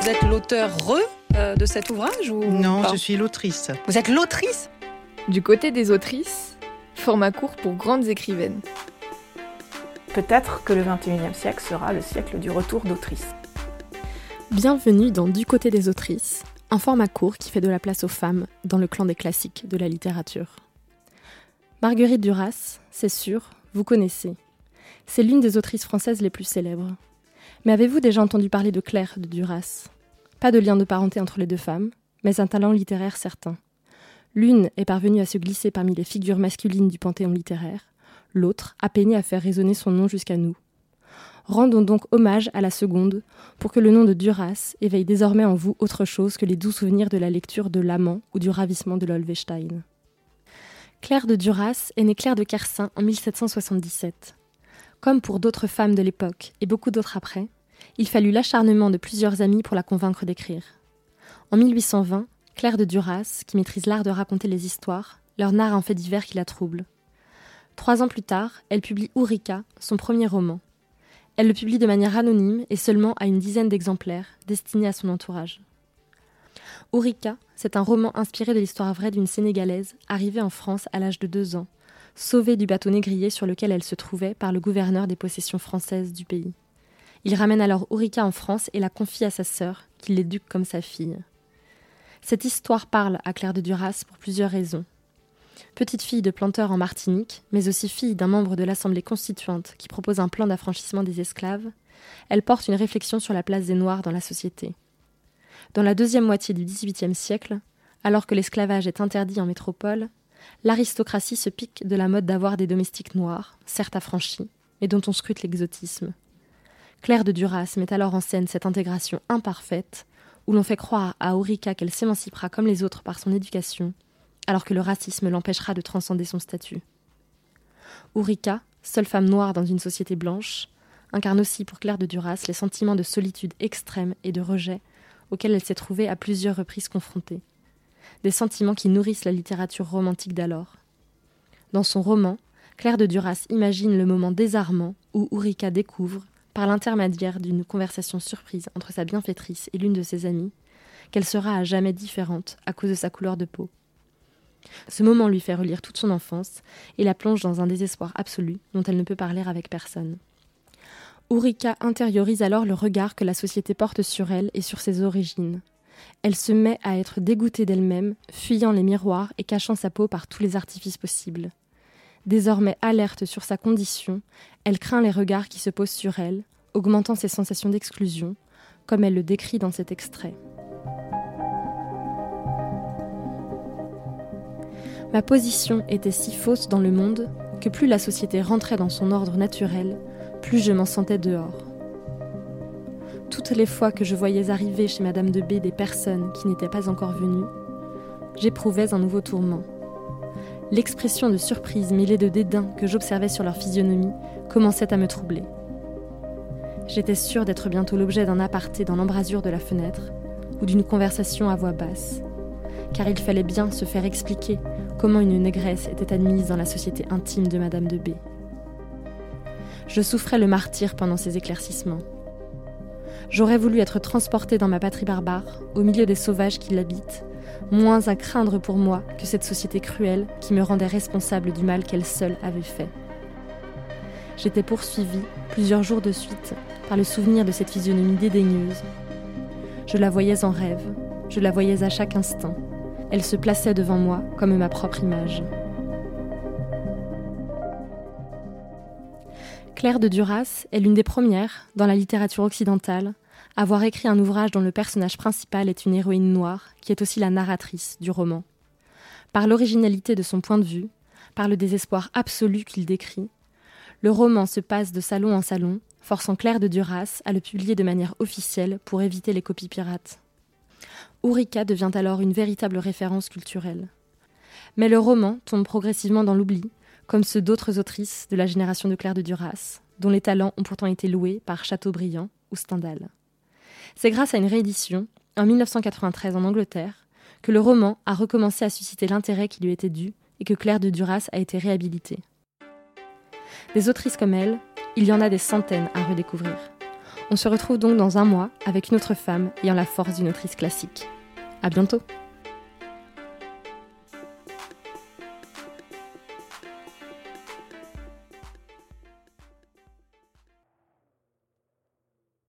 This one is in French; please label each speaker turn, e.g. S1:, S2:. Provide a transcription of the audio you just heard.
S1: Vous êtes l'auteur re euh, de cet ouvrage ou
S2: Non,
S1: pas
S2: je suis l'autrice.
S1: Vous êtes l'autrice
S3: Du côté des autrices, format court pour grandes écrivaines.
S4: Peut-être que le 21e siècle sera le siècle du retour d'autrice.
S5: Bienvenue dans Du côté des autrices, un format court qui fait de la place aux femmes dans le clan des classiques de la littérature. Marguerite Duras, c'est sûr, vous connaissez. C'est l'une des autrices françaises les plus célèbres. Mais avez-vous déjà entendu parler de Claire de Duras? Pas de lien de parenté entre les deux femmes, mais un talent littéraire certain. L'une est parvenue à se glisser parmi les figures masculines du panthéon littéraire, l'autre a peiné à faire résonner son nom jusqu'à nous. Rendons donc hommage à la seconde pour que le nom de Duras éveille désormais en vous autre chose que les doux souvenirs de la lecture de L'amant ou du ravissement de l'Olvestein. Claire de Duras est née Claire de Kersin en 1777. Comme pour d'autres femmes de l'époque et beaucoup d'autres après, il fallut l'acharnement de plusieurs amis pour la convaincre d'écrire. En 1820, Claire de Duras, qui maîtrise l'art de raconter les histoires, leur narre un fait divers qui la trouble. Trois ans plus tard, elle publie Ourika, son premier roman. Elle le publie de manière anonyme et seulement à une dizaine d'exemplaires, destinés à son entourage. Ourika, c'est un roman inspiré de l'histoire vraie d'une Sénégalaise arrivée en France à l'âge de deux ans, sauvée du bateau négrier sur lequel elle se trouvait par le gouverneur des possessions françaises du pays. Il ramène alors Ourika en France et la confie à sa sœur, qui l'éduque comme sa fille. Cette histoire parle à Claire de Duras pour plusieurs raisons. Petite fille de planteur en Martinique, mais aussi fille d'un membre de l'Assemblée constituante qui propose un plan d'affranchissement des esclaves, elle porte une réflexion sur la place des Noirs dans la société. Dans la deuxième moitié du XVIIIe siècle, alors que l'esclavage est interdit en métropole, l'aristocratie se pique de la mode d'avoir des domestiques noirs, certes affranchis, mais dont on scrute l'exotisme. Claire de Duras met alors en scène cette intégration imparfaite, où l'on fait croire à Aurica qu'elle s'émancipera comme les autres par son éducation, alors que le racisme l'empêchera de transcender son statut. Ourika, seule femme noire dans une société blanche, incarne aussi pour Claire de Duras les sentiments de solitude extrême et de rejet auxquels elle s'est trouvée à plusieurs reprises confrontée. Des sentiments qui nourrissent la littérature romantique d'alors. Dans son roman, Claire de Duras imagine le moment désarmant où Ourika découvre, par l'intermédiaire d'une conversation surprise entre sa bienfaitrice et l'une de ses amies, qu'elle sera à jamais différente à cause de sa couleur de peau. Ce moment lui fait relire toute son enfance et la plonge dans un désespoir absolu dont elle ne peut parler avec personne. Ourika intériorise alors le regard que la société porte sur elle et sur ses origines. Elle se met à être dégoûtée d'elle-même, fuyant les miroirs et cachant sa peau par tous les artifices possibles. Désormais alerte sur sa condition, elle craint les regards qui se posent sur elle, augmentant ses sensations d'exclusion, comme elle le décrit dans cet extrait. Ma position était si fausse dans le monde que plus la société rentrait dans son ordre naturel, plus je m'en sentais dehors. Toutes les fois que je voyais arriver chez Madame de B des personnes qui n'étaient pas encore venues, j'éprouvais un nouveau tourment. L'expression de surprise mêlée de dédain que j'observais sur leur physionomie commençait à me troubler. J'étais sûre d'être bientôt l'objet d'un aparté dans l'embrasure de la fenêtre ou d'une conversation à voix basse, car il fallait bien se faire expliquer comment une négresse était admise dans la société intime de Madame de B. Je souffrais le martyr pendant ces éclaircissements. J'aurais voulu être transportée dans ma patrie barbare, au milieu des sauvages qui l'habitent, moins à craindre pour moi que cette société cruelle qui me rendait responsable du mal qu'elle seule avait fait. J'étais poursuivie, plusieurs jours de suite, par le souvenir de cette physionomie dédaigneuse. Je la voyais en rêve, je la voyais à chaque instant. Elle se plaçait devant moi comme ma propre image. Claire de Duras est l'une des premières, dans la littérature occidentale, avoir écrit un ouvrage dont le personnage principal est une héroïne noire, qui est aussi la narratrice du roman. Par l'originalité de son point de vue, par le désespoir absolu qu'il décrit, le roman se passe de salon en salon, forçant Claire de Duras à le publier de manière officielle pour éviter les copies pirates. Ourika devient alors une véritable référence culturelle. Mais le roman tombe progressivement dans l'oubli, comme ceux d'autres autrices de la génération de Claire de Duras, dont les talents ont pourtant été loués par Chateaubriand ou Stendhal. C'est grâce à une réédition, en 1993 en Angleterre, que le roman a recommencé à susciter l'intérêt qui lui était dû et que Claire de Duras a été réhabilitée. Des autrices comme elle, il y en a des centaines à redécouvrir. On se retrouve donc dans un mois avec une autre femme ayant la force d'une autrice classique. À bientôt!